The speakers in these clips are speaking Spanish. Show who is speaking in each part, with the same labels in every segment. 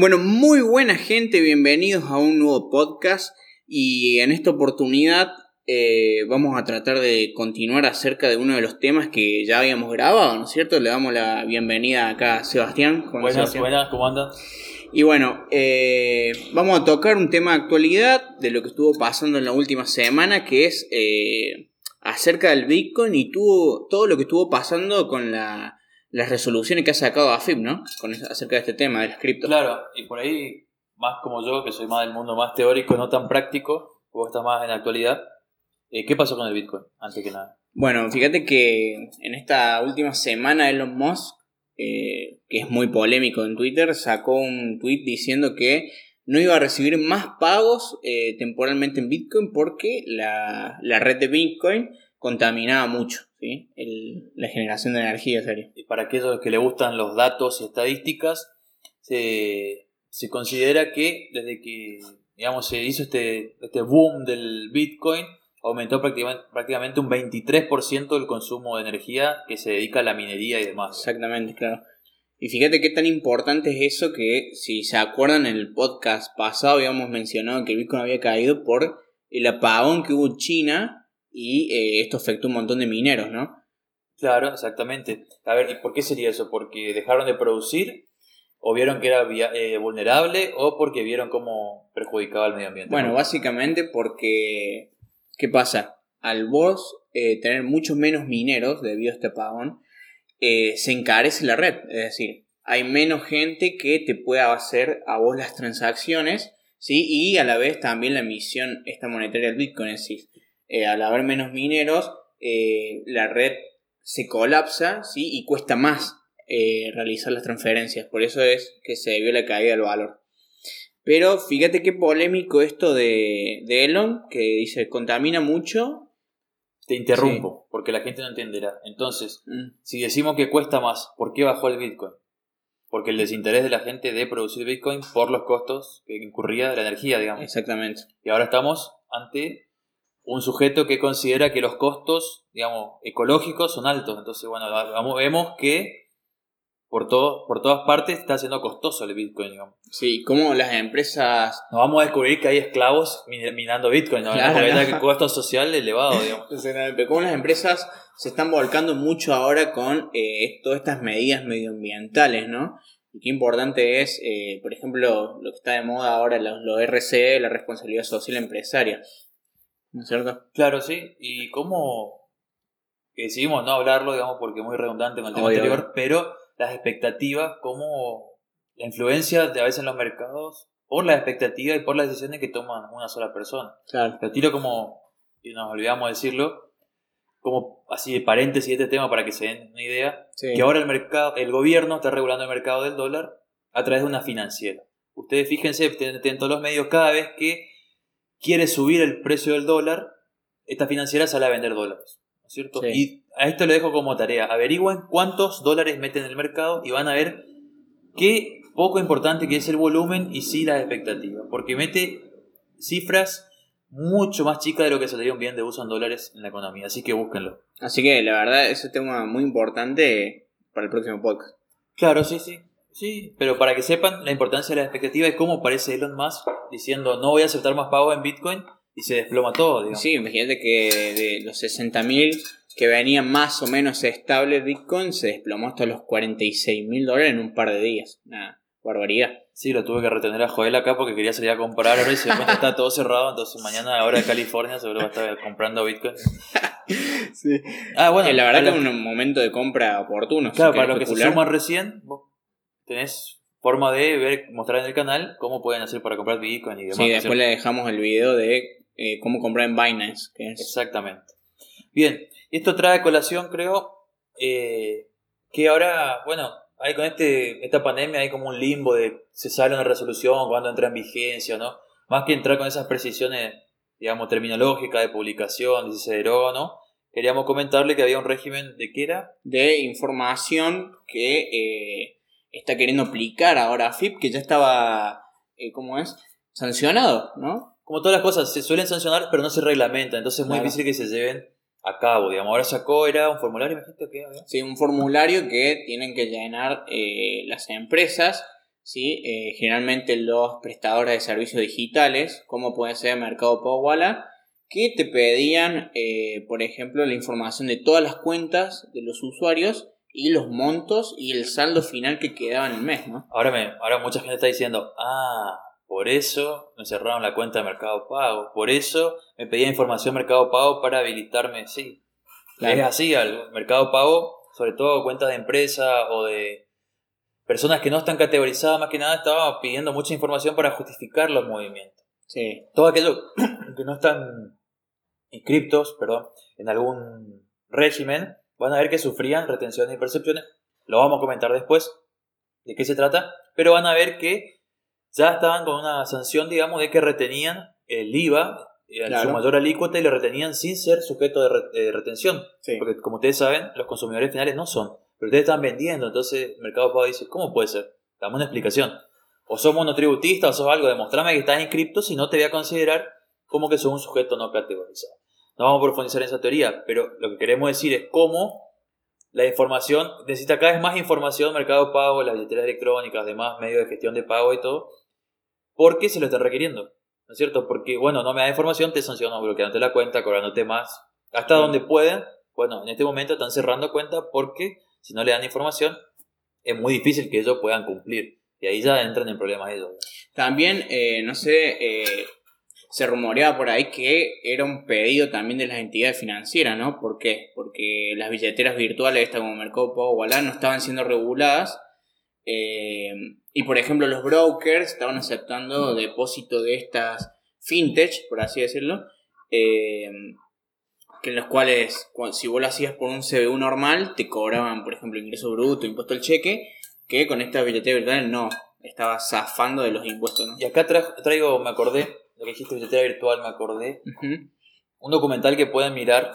Speaker 1: Bueno, muy buena gente, bienvenidos a un nuevo podcast y en esta oportunidad eh, vamos a tratar de continuar acerca de uno de los temas que ya habíamos grabado, ¿no es cierto? Le damos la bienvenida acá a Sebastián.
Speaker 2: Buenas, buenas, ¿cómo anda?
Speaker 1: Y bueno, eh, vamos a tocar un tema de actualidad de lo que estuvo pasando en la última semana, que es eh, acerca del Bitcoin y todo lo que estuvo pasando con la las resoluciones que ha sacado AFIP, ¿no? Con, acerca de este tema de las cripto.
Speaker 2: Claro, y por ahí, más como yo, que soy más del mundo más teórico, no tan práctico, vos estás más en la actualidad, eh, ¿qué pasó con el Bitcoin, antes que nada?
Speaker 1: Bueno, fíjate que en esta última semana Elon Musk, eh, que es muy polémico en Twitter, sacó un tweet diciendo que no iba a recibir más pagos eh, temporalmente en Bitcoin porque la, la red de Bitcoin contaminaba mucho la generación de energía. Serio.
Speaker 2: Y para aquellos que le gustan los datos y estadísticas, se, considera que desde que digamos, se hizo este, este boom del Bitcoin, aumentó prácticamente, prácticamente un 23% del consumo de energía que se dedica a la minería y demás.
Speaker 1: Exactamente, claro. Y fíjate qué tan importante es eso que, si se acuerdan, en el podcast pasado habíamos mencionado que el Bitcoin había caído por el apagón que hubo en China y eh, esto afectó un montón de mineros, ¿no?
Speaker 2: Claro, exactamente. A ver, ¿y por qué sería eso? ¿Porque dejaron de producir? ¿O vieron que era eh, vulnerable? ¿O porque vieron cómo perjudicaba al medio ambiente?
Speaker 1: Bueno, básicamente porque... ¿Qué pasa? Al vos eh, tener muchos menos mineros debido a este apagón, se encarece la red. Es decir, hay menos gente que te pueda hacer a vos las transacciones, ¿sí? Y a la vez también la emisión esta monetaria del Bitcoin. Es decir, eh, al haber menos mineros, eh, la red se colapsa ¿sí? y cuesta más eh, realizar las transferencias. Por eso es que se vio la caída del valor. Pero fíjate qué polémico esto de, Elon, que dice contamina mucho.
Speaker 2: Te interrumpo, porque la gente no entenderá. Entonces, mm. si decimos que cuesta más, ¿por qué bajó el Bitcoin? Porque el desinterés de la gente de producir Bitcoin por los costos que incurría de la energía, digamos.
Speaker 1: Exactamente.
Speaker 2: Y ahora estamos ante un sujeto que considera que los costos, digamos, ecológicos son altos. Entonces, bueno, vemos que por, todo, por todas partes está siendo costoso el Bitcoin, digamos.
Speaker 1: Sí, como las empresas...
Speaker 2: No vamos a descubrir que hay esclavos minando Bitcoin, ¿no? Claro, Porque no. costo social elevado, digamos.
Speaker 1: Como las empresas se están volcando mucho ahora con eh, todas estas medidas medioambientales, ¿no? Y qué importante es, eh, por ejemplo, lo que está de moda ahora, los, los RCE, la responsabilidad social empresaria. ¿No es cierto?
Speaker 2: Claro, sí. Y cómo decidimos no hablarlo, digamos, porque es muy redundante con el tema anterior, pero las expectativas, cómo la influencia de a veces en los mercados por las expectativas y por las decisiones que toman una sola persona.
Speaker 1: Claro.
Speaker 2: Lo tiro como, y nos olvidamos decirlo, como así de paréntesis este tema para que se den una idea, que ahora el mercado, el gobierno está regulando el mercado del dólar a través de una financiera. Ustedes fíjense, en todos los medios cada vez que quiere subir el precio del dólar, esta financiera sale a vender dólares. ¿No es cierto? Y a esto le dejo como tarea. Averigüen cuántos dólares meten en el mercado y van a ver qué poco importante que es el volumen y sí las expectativas. Porque mete cifras mucho más chicas de lo que se un bien de uso en dólares en la economía. Así que búsquenlo.
Speaker 1: Así que la verdad es un tema muy importante para el próximo podcast.
Speaker 2: Claro, sí, sí. Sí, pero para que sepan la importancia de la expectativa y cómo parece Elon Musk diciendo no voy a aceptar más pago en Bitcoin y se desploma todo. Digamos.
Speaker 1: Sí, imagínate que de los 60.000 que venían más o menos estable Bitcoin se desplomó hasta los 46.000 dólares en un par de días. Una barbaridad.
Speaker 2: Sí, lo tuve que retener a Joel acá porque quería salir a comprar ahora y se cuenta está todo cerrado, entonces mañana ahora de California seguro va a estar comprando Bitcoin.
Speaker 1: sí. Ah, bueno, la verdad que es un momento de compra oportuno.
Speaker 2: Claro, para los que se suman recién, tenés forma de ver, mostrar en el canal cómo pueden hacer para comprar Bitcoin y demás.
Speaker 1: Sí, después le dejamos el video de eh, cómo comprar en Binance.
Speaker 2: Exactamente. Bien, esto trae colación, creo, eh, que ahora, bueno, hay con este, esta pandemia hay como un limbo de se sale una resolución, cuando entra en vigencia, ¿no? Más que entrar con esas precisiones, digamos, terminológicas de publicación, si se deroga, ¿no? Queríamos comentarle que había un régimen de qué era?
Speaker 1: De información que eh, está queriendo aplicar ahora a FIP, que ya estaba, eh, ¿cómo es? Sancionado, ¿no?
Speaker 2: Como todas las cosas, se suelen sancionar, pero no se reglamentan, entonces es muy difícil que se lleven a cabo, digamos. Ahora sacó, era un formulario, ¿me
Speaker 1: Sí, un formulario que tienen que llenar eh, las empresas, ¿sí? Eh, generalmente los prestadores de servicios digitales, como puede ser Mercado Pago Walla, que te pedían, eh, por ejemplo, la información de todas las cuentas de los usuarios y los montos y el saldo final que quedaba en el mes, ¿no?
Speaker 2: Ahora, me, ahora mucha gente está diciendo, ah, por eso me cerraron la cuenta de Mercado Pago, por eso me pedía información Mercado Pago para habilitarme, sí. Es así, al Mercado Pago, sobre todo cuentas de empresa o de personas que no están categorizadas, más que nada estaba pidiendo mucha información para justificar los movimientos.
Speaker 1: Sí.
Speaker 2: Todo aquello que no están inscriptos, perdón, en algún régimen, van a ver que sufrían retenciones y percepciones. Lo vamos a comentar después de qué se trata, pero van a ver que ya estaban con una sanción, digamos, de que retenían el IVA en su mayor alícuota y lo retenían sin ser sujeto de, retención. Porque, como ustedes saben, los consumidores finales no son. Pero ustedes están vendiendo, entonces el Mercado Pago dice, ¿cómo puede ser? Dame una explicación. O sos monotributista o sos algo, demostrame que estás inscripto, si no te voy a considerar como que sos un sujeto no categorizado. No vamos a profundizar en esa teoría, pero lo que queremos decir es cómo la información, necesita cada vez más información, Mercado Pago, las billeteras electrónicas, demás medios de gestión de pago y todo, porque se lo está requiriendo, ¿no es cierto? Porque, bueno, no me da información, te sanciono bloqueándote la cuenta, cobrándote más, hasta donde pueden. Bueno, en este momento están cerrando cuenta porque si no le dan información, es muy difícil que ellos puedan cumplir. Y ahí ya entran en problemas ellos.
Speaker 1: También, eh, no sé, eh, se rumoreaba por ahí que era un pedido también de las entidades financieras, ¿no? ¿Por qué? Porque las billeteras virtuales, estas como Mercado Pago o no estaban siendo reguladas. Eh, y por ejemplo, los brokers estaban aceptando depósito de estas fintech, por así decirlo, eh, que en los cuales, si vos lo hacías por un CBU normal, te cobraban, por ejemplo, ingreso bruto, impuesto al cheque, que con estas billeteras virtuales no, estaba zafando de los impuestos, ¿no?
Speaker 2: Y acá traigo, me acordé, lo que dijiste billetera virtual, me acordé. Un documental que pueden mirar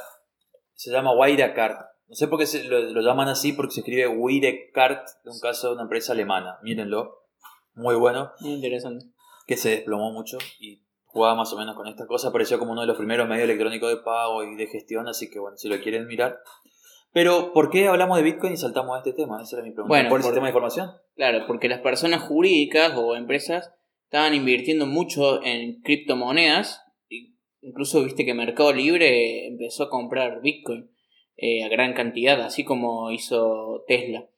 Speaker 2: se llama Wirecard. No sé por qué se, lo, llaman así, porque se escribe Wirecard, en un caso de una empresa alemana. Mírenlo. Muy bueno.
Speaker 1: Muy interesante.
Speaker 2: Que se desplomó mucho y jugaba más o menos con esta cosa. Apareció como uno de los primeros medios electrónicos de pago y de gestión, así que bueno, si lo quieren mirar. Pero, ¿por qué hablamos de Bitcoin y saltamos a este tema? Esa era mi pregunta.
Speaker 1: Bueno,
Speaker 2: ¿Por el sistema de información?
Speaker 1: Claro, porque las personas jurídicas o empresas estaban invirtiendo mucho en criptomonedas. Incluso viste que Mercado Libre empezó a comprar Bitcoin eh, a gran cantidad, así como hizo Tesla.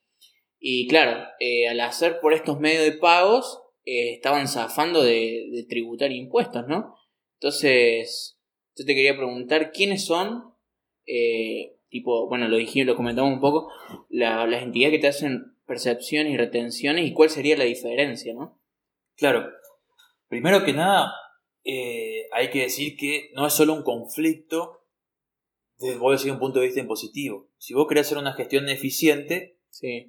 Speaker 1: Y claro, eh, al hacer por estos medios de pagos, eh, estaban zafando de, tributar impuestos, ¿no? Entonces, yo te quería preguntar, ¿quiénes son, tipo, bueno, lo dijimos, lo comentamos un poco, las entidades que te hacen percepciones y retenciones y cuál sería la diferencia, ¿no?
Speaker 2: Claro, primero que nada, eh, hay que decir que no es solo un conflicto desde voy a decir un punto de vista impositivo. Si vos querés hacer una gestión eficiente,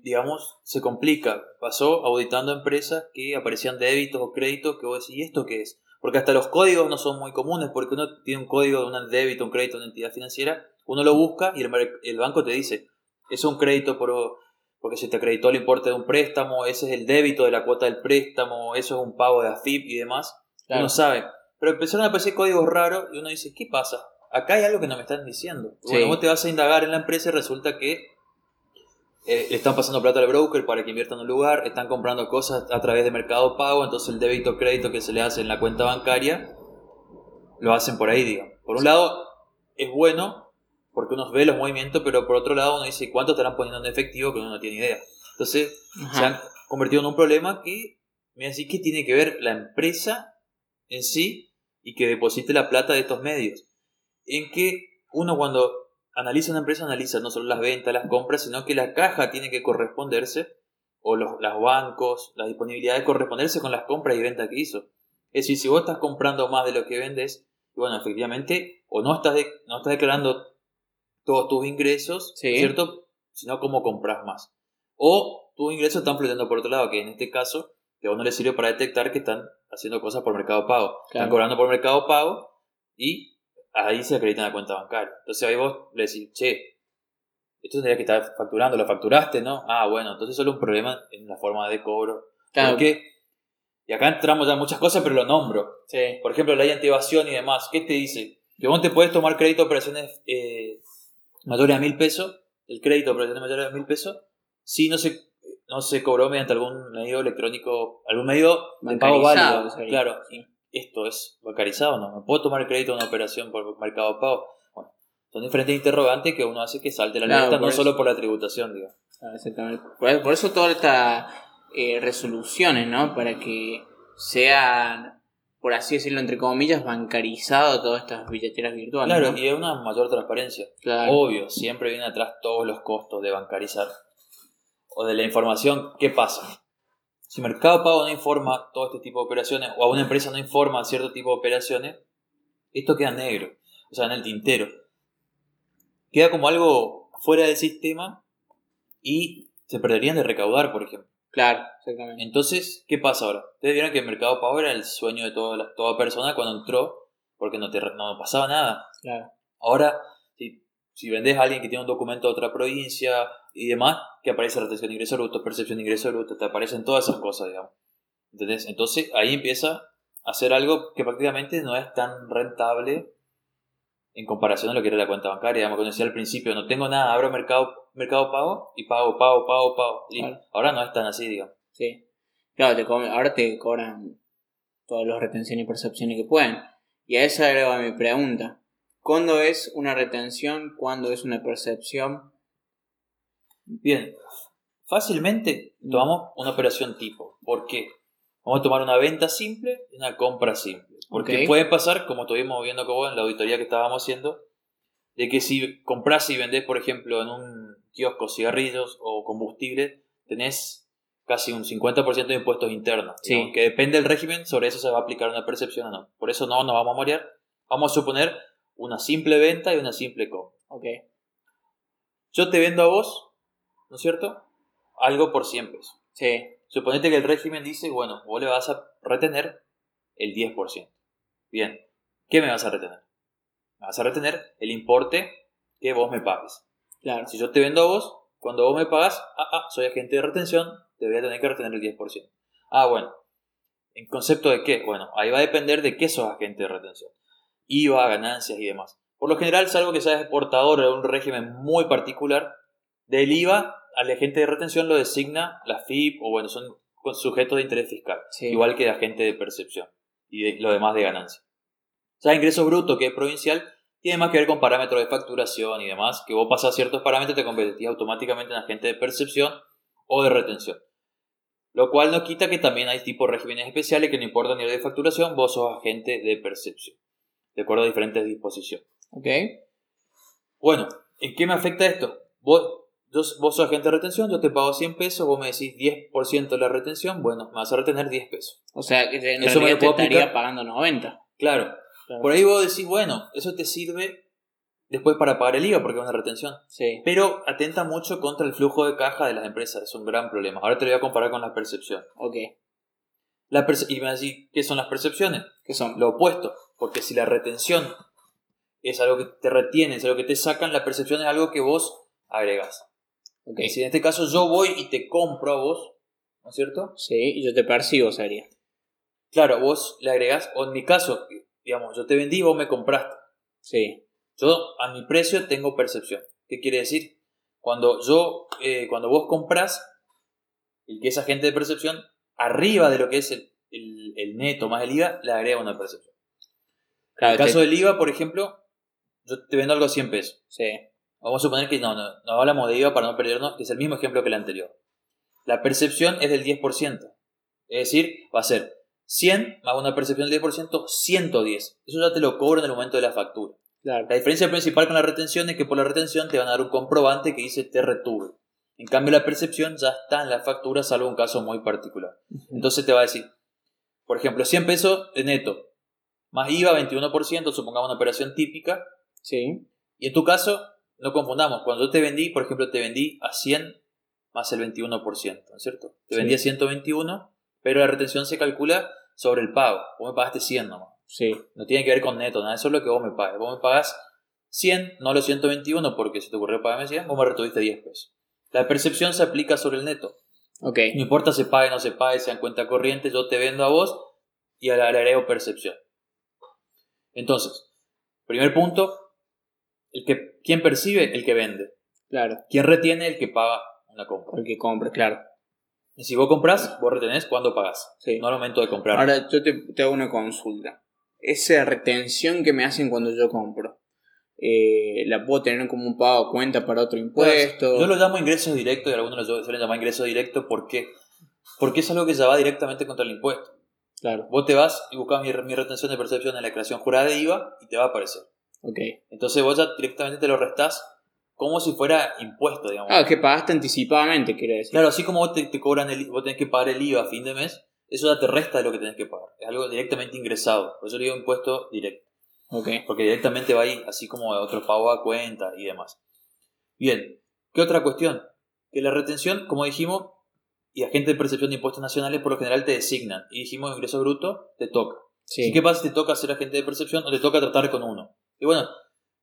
Speaker 2: digamos, se complica. Pasó auditando empresas que aparecían débitos o créditos que vos decís, ¿y esto qué es? Porque hasta los códigos no son muy comunes, porque uno tiene un código de un débito, un crédito, una entidad financiera, uno lo busca y el, el banco te dice, es un crédito por porque se te acreditó el importe de un préstamo, ese es el débito de la cuota del préstamo, eso es un pago de AFIP y demás. Uno sabe. Pero empezaron a aparecer códigos raros y uno dice, ¿qué pasa? Acá hay algo que no me están diciendo. Bueno, vos te vas a indagar en la empresa y resulta que eh, le están pasando plata al broker para que invierta en un lugar, están comprando cosas a través de Mercado Pago, entonces el débito crédito que se le hace en la cuenta bancaria lo hacen por ahí, digamos. Por un lado, es bueno porque uno ve los movimientos, pero por otro lado uno dice cuánto estarán poniendo en efectivo que uno no tiene idea. Entonces se han convertido en un problema que me decís que tiene que ver la empresa en sí y que deposite la plata de estos medios. En que uno cuando analiza una empresa analiza no solo las ventas, las compras, sino que la caja tiene que corresponderse, o los, bancos, la disponibilidad de corresponderse con las compras y ventas que hizo. Es decir, si vos estás comprando más de lo que vendes, bueno, efectivamente, o no estás, no estás declarando todos tus ingresos, ¿cierto? Sino cómo compras más. O tus ingresos están flotando por otro lado, que en este caso, que a uno le sirve para detectar que están haciendo cosas por mercado pago. Están cobrando por mercado pago y ahí se acreditan la cuenta bancaria. Entonces ahí vos le decís, che, esto tendría que estar facturando, lo facturaste, ¿no? Ah, bueno, entonces solo un problema en la forma de cobro. Claro. Porque, y acá entramos ya muchas cosas, pero lo nombro. Por ejemplo, la ley anti-evasión y demás. ¿Qué te dice? Que vos te puedes tomar crédito operaciones eh, mayores a mil pesos, el crédito operaciones mayores a mil pesos, si no se no se cobró mediante algún medio electrónico, algún medio de pago válido. Claro, esto es bancarizado, ¿no? ¿Me puedo tomar crédito de una operación por mercado pago? Bueno, son diferentes interrogantes que uno hace que salte la claro, no solo por la tributación, digo.
Speaker 1: exactamente. Por, eso todas estas eh, resoluciones, ¿no? Para que sean, por así decirlo, entre comillas, bancarizado todas estas billeteras virtuales.
Speaker 2: Claro, y es una mayor transparencia. Obvio, siempre viene atrás todos los costos de bancarizar o de la información. ¿Qué pasa? Si Mercado Pago no informa todo este tipo de operaciones o a una empresa no informa cierto tipo de operaciones, esto queda negro, o sea, en el tintero. Queda como algo fuera del sistema y se perderían de recaudar, por ejemplo.
Speaker 1: Claro, exactamente.
Speaker 2: Entonces, ¿qué pasa ahora? Ustedes vieron que el Mercado Pago era el sueño de toda, toda persona cuando entró, porque no, te, no pasaba nada.
Speaker 1: Claro.
Speaker 2: Ahora, si, si vendés a alguien que tiene un documento de otra provincia y demás, que aparece retención de ingreso bruto, percepción de ingreso bruto, te aparecen todas esas cosas, digamos. ¿Entendés? Entonces ahí empieza a hacer algo que prácticamente no es tan rentable en comparación a lo que era la cuenta bancaria. Digamos, como decía al principio, no tengo nada, abro mercado, mercado pago y pago, pago, pago, pago. Ahora no es tan así, digamos.
Speaker 1: Sí. Claro, te ahora te cobran todas las retenciones y percepciones que pueden. Y a esa era mi pregunta. ¿Cuándo es una retención? ¿Cuándo es una percepción?
Speaker 2: Bien, fácilmente tomamos una operación tipo. ¿Por qué? Vamos a tomar una venta simple y una compra simple. Porque puede pasar, como estuvimos viendo con vos en la auditoría que estábamos haciendo, de que si compras y vendés, por ejemplo, en un kiosco cigarrillos o combustible, tenés casi un 50% de impuestos internos.
Speaker 1: Sí.
Speaker 2: Que depende del régimen, sobre eso se va a aplicar una percepción o no. Por eso no nos vamos a morir. Vamos a suponer una simple venta y una simple compra.
Speaker 1: Okay.
Speaker 2: Yo te vendo a vos ¿no es cierto? Algo por 100 pesos.
Speaker 1: Sí.
Speaker 2: Suponete que el régimen dice, bueno, vos le vas a retener el 10%. Bien, ¿qué me vas a retener? Me vas a retener el importe que vos me pagues.
Speaker 1: Claro.
Speaker 2: Si yo te vendo a vos, cuando vos me pagas, ah, ah, soy agente de retención, te voy a tener que retener el 10%. Ah, bueno. ¿En concepto de qué? Bueno, ahí va a depender de qué sos agente de retención. IVA, ganancias y demás. Por lo general, salvo que seas exportador de un régimen muy particular, del IVA al agente de retención lo designa la FIP o bueno, son sujetos de interés fiscal, igual que el agente de percepción y lo demás de ganancia. O sea, ingreso bruto, que es provincial, tiene más que ver con parámetros de facturación y demás, que vos pasas ciertos parámetros te convertís automáticamente en agente de percepción o de retención. Lo cual no quita que también hay tipos de regímenes especiales que no importa el nivel de facturación, vos sos agente de percepción, de acuerdo a diferentes disposiciones.
Speaker 1: Ok.
Speaker 2: Bueno, ¿en qué me afecta esto? Vos vos sos agente de retención, yo te pago 100 pesos, vos me decís 10% de la retención, bueno, me vas a retener 10 pesos.
Speaker 1: O sea, que en eso me te estaría pagando 90.
Speaker 2: Claro. Por ahí vos decís, bueno, eso te sirve después para pagar el IVA porque es una retención.
Speaker 1: Sí.
Speaker 2: Pero atenta mucho contra el flujo de caja de las empresas, es un gran problema. Ahora te lo voy a comparar con la percepción.
Speaker 1: Ok.
Speaker 2: La y me decís, ¿qué son las percepciones?
Speaker 1: ¿Qué son?
Speaker 2: Lo opuesto. Porque si la retención es algo que te retiene, es algo que te sacan, la percepción es algo que vos agregas. Okay. Si en este caso yo voy y te compro a vos, ¿no es cierto?
Speaker 1: Sí, y yo te percibo, sería.
Speaker 2: Claro, vos le agregás, o en mi caso, digamos, yo te vendí, vos me compraste.
Speaker 1: Sí.
Speaker 2: Yo a mi precio tengo percepción. ¿Qué quiere decir? Cuando yo, eh, cuando vos compras, el que es agente de percepción, arriba de lo que es el, el, neto más el IVA, le agrega una percepción. en el caso del IVA, por ejemplo, yo te vendo algo a 100 pesos.
Speaker 1: Sí.
Speaker 2: Vamos a suponer que no, no, no hablamos de IVA para no perdernos, que es el mismo ejemplo que el anterior. La percepción es del 10%. Es decir, va a ser 100 más una percepción del 10%, 110. Eso ya te lo cobro en el momento de la factura.
Speaker 1: La
Speaker 2: diferencia principal con la retención es que por la retención te van a dar un comprobante que dice te retuve. En cambio, la percepción ya está en la factura, salvo un caso muy particular. Entonces te va a decir, por ejemplo, 100 pesos de neto, más IVA 21%, supongamos una operación típica.
Speaker 1: Sí.
Speaker 2: Y en tu caso, no confundamos, cuando yo te vendí, por ejemplo, te vendí a 100 más el 21%, ¿no es cierto? Te vendí a 121, pero la retención se calcula sobre el pago. Vos me pagaste 100 nomás.
Speaker 1: Sí.
Speaker 2: No tiene que ver con neto, nada, eso es lo que vos me pagas. Vos me pagas 100, no los 121, porque si te ocurrió pagarme 100, vos me retuviste 10 pesos. La percepción se aplica sobre el neto.
Speaker 1: Ok.
Speaker 2: No importa si pague o no se pague, sea en cuenta corriente, yo te vendo a vos y le agrego percepción. Entonces, primer punto, el que, ¿Quién percibe? El que vende.
Speaker 1: Claro.
Speaker 2: ¿Quién retiene? El que paga una compra.
Speaker 1: El que compra, claro.
Speaker 2: Si vos compras, vos retenés cuando pagás. Sí. No al momento de comprar.
Speaker 1: Ahora yo te, hago una consulta. Esa retención que me hacen cuando yo compro, eh, ¿la puedo tener como un pago a cuenta para otro impuesto?
Speaker 2: yo lo llamo ingresos directos y algunos lo suelen llamar ingresos directos. ¿Por qué? Porque es algo que ya va directamente contra el impuesto. Claro. Vos te vas y buscas mi, mi retención de percepción en la declaración jurada de IVA y te va a aparecer. Ok. Entonces vos ya directamente te lo restás como si fuera impuesto, digamos.
Speaker 1: Ah, que pagaste anticipadamente, quiere decir.
Speaker 2: Claro, así como vos te, cobran el, vos tenés que pagar el IVA a fin de mes, eso ya te resta de lo que tenés que pagar. Es algo directamente ingresado. Por eso le digo impuesto directo. Ok. Porque directamente va ahí, así como otro pago a cuenta y demás. Bien, ¿qué otra cuestión? Que la retención, como dijimos, y agente de percepción de impuestos nacionales por lo general te designan. Y dijimos ingreso bruto, te toca. Sí. ¿Qué pasa si te toca ser agente de percepción o te toca tratar con uno? Y bueno,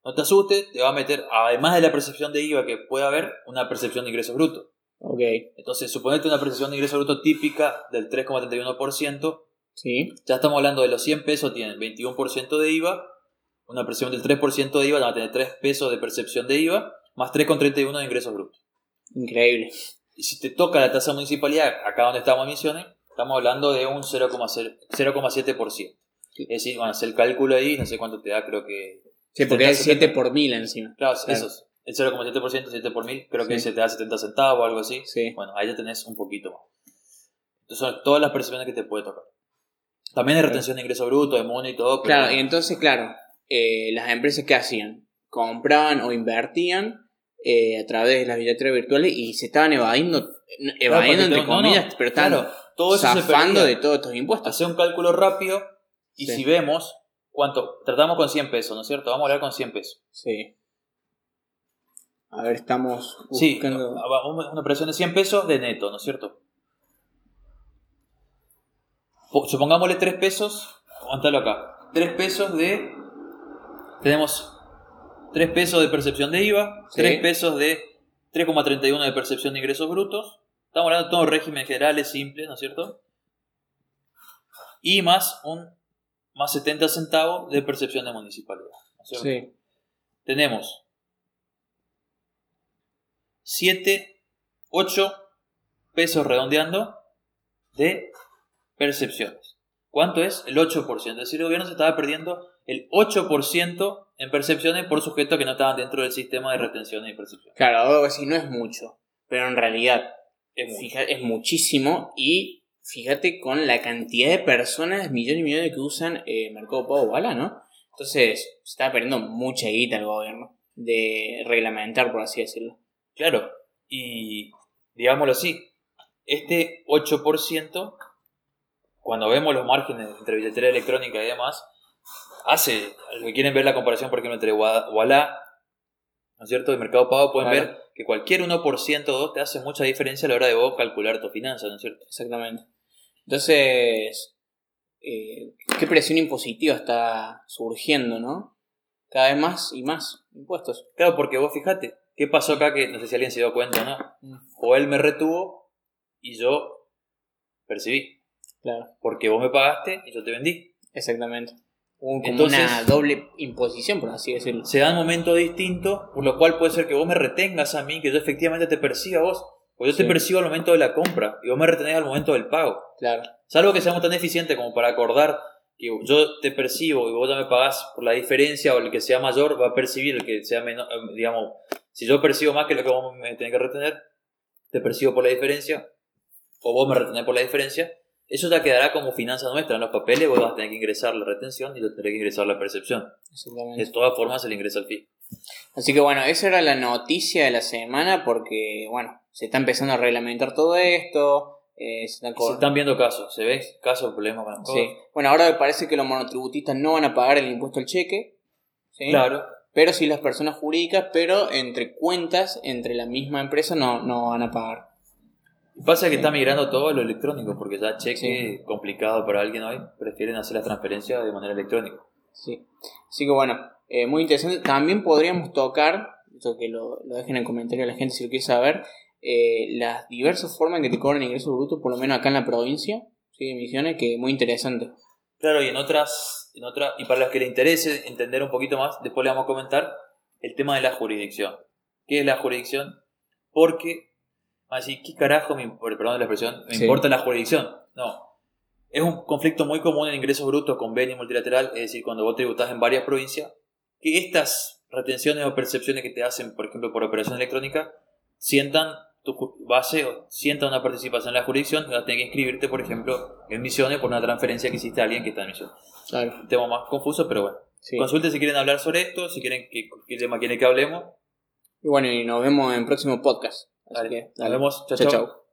Speaker 2: no te asustes, te va a meter, además de la percepción de IVA que puede haber, una percepción de ingresos brutos. Ok. Entonces, suponete una percepción de ingreso bruto típica del 3,31%. Sí. Ya estamos hablando de los 100 pesos, tienen 21% de IVA. Una percepción del 3% de IVA, van a tener 3 pesos de percepción de IVA, más 3,31 de ingresos brutos.
Speaker 1: Increíble.
Speaker 2: Y si te toca la tasa municipalidad, acá donde estamos en Misiones, estamos hablando de un 0,7%. Es decir, a hacer el cálculo ahí, no sé cuánto te da, creo que
Speaker 1: Sí, porque es 7 por mil encima.
Speaker 2: Claro, eso es. El 0,7%, 7 por mil, creo que se te da 70 centavos o algo así. Sí. Bueno, ahí ya tenés un poquito más. Entonces son todas las percepciones que te puede tocar. También hay retención de ingreso bruto, de money y todo.
Speaker 1: Claro, y entonces, claro, eh, las empresas ¿qué hacían? Compraban o invertían eh, a través de las billeteras virtuales y se estaban evadiendo, evadiendo entre comillas, pero estaban todo zafando de todos estos impuestos.
Speaker 2: Hacer un cálculo rápido y si vemos ¿Cuánto? Tratamos con 100 pesos, ¿no es cierto? Vamos a hablar con 100 pesos. Sí.
Speaker 1: A ver, estamos
Speaker 2: buscando... Sí, una operación de 100 pesos de neto, ¿no es cierto? Supongámosle 3 pesos, aguantalo acá. 3 pesos de... Tenemos 3 pesos de percepción de IVA, 3 pesos de 3,31 de percepción de ingresos brutos. Estamos hablando de todo régimen generales simples, ¿no es cierto? Y más un más 70 centavos de percepción de municipalidad. sí. Tenemos 7, 8 pesos redondeando de percepciones. ¿Cuánto es? El 8%. Es decir, el gobierno se estaba perdiendo el 8% en percepciones por sujetos que no estaban dentro del sistema de retención y percepción.
Speaker 1: Claro, si no es mucho, pero en realidad es, es muchísimo y fíjate con la cantidad de personas, millones y millones que usan eh, Mercado Pago Bala, ¿no? Entonces, se está perdiendo mucha guita el gobierno de reglamentar, por así decirlo.
Speaker 2: Claro, y digámoslo así, este 8%, cuando vemos los márgenes entre billetera electrónica y demás, hace, los que quieren ver la comparación, por ejemplo, entre Walla, ¿no es cierto?, y Mercado Pago, pueden ver que cualquier 1% o 2 te hace mucha diferencia a la hora de vos calcular tu finanza, ¿no es cierto?
Speaker 1: Exactamente. Entonces, eh, ¿qué presión impositiva está surgiendo, no? Cada vez más y más impuestos.
Speaker 2: Claro, porque vos fijate, ¿qué pasó acá que no sé si alguien se dio cuenta no? O él me retuvo y yo percibí. Claro. Porque vos me pagaste y yo te vendí.
Speaker 1: Exactamente. Como Entonces, una doble imposición, por así decirlo.
Speaker 2: Se dan momentos distintos, por lo cual puede ser que vos me retengas a mí, que yo efectivamente te persiga a vos. Pues yo te percibo al momento de la compra y vos me retenés al momento del pago. Claro. Salvo que seamos tan eficientes como para acordar que yo te percibo y vos ya me pagás por la diferencia o el que sea mayor va a percibir el que sea menor. Eh, digamos, si yo percibo más que lo que vos me tenés que retener, te percibo por la diferencia o vos me retenés por la diferencia. Eso ya quedará como finanza nuestra. En los papeles vos vas a tener que ingresar la retención y yo tendré que ingresar la percepción. De todas formas, el ingreso al fin.
Speaker 1: Así que bueno, esa era la noticia de la semana porque, bueno, se está empezando a reglamentar todo esto.
Speaker 2: Eh, se, están viendo casos, ¿se ve? Casos, problemas con
Speaker 1: Sí. Bueno, ahora parece que los monotributistas no van a pagar el impuesto al cheque. Claro. Pero sí las personas jurídicas, pero entre cuentas, entre la misma empresa, no, no van a pagar.
Speaker 2: Pasa que está migrando todo a lo electrónico, porque ya cheque complicado para alguien hoy, prefieren hacer la transferencia de manera electrónica.
Speaker 1: Sí. Así que bueno, eh, muy interesante. También podríamos tocar, eso que lo, lo dejen en comentario a la gente si lo quiere saber, eh, las diversas formas en que te cobran ingresos brutos, por lo menos acá en la provincia, ¿sí? Misiones, que muy interesante.
Speaker 2: Claro, y en otras, en otra, y para los que les interese entender un poquito más, después le vamos a comentar el tema de la jurisdicción. ¿Qué es la jurisdicción? Porque Así, ¿qué carajo me, perdón la expresión, me importa la jurisdicción? No. Es un conflicto muy común en ingresos brutos, convenio multilateral, es decir, cuando vos tributas en varias provincias, que estas retenciones o percepciones que te hacen, por ejemplo, por operación electrónica, sientan tu base, sientan una participación en la jurisdicción vas a tener que inscribirte, por ejemplo, en misiones por una transferencia que hiciste a alguien que está en misión. Claro. Un tema más confuso, pero bueno. Consulten si quieren hablar sobre esto, si quieren que, qué tema quieren que hablemos.
Speaker 1: Y bueno, y nos vemos en el próximo podcast.
Speaker 2: Así Que, nos vemos. chao. chao.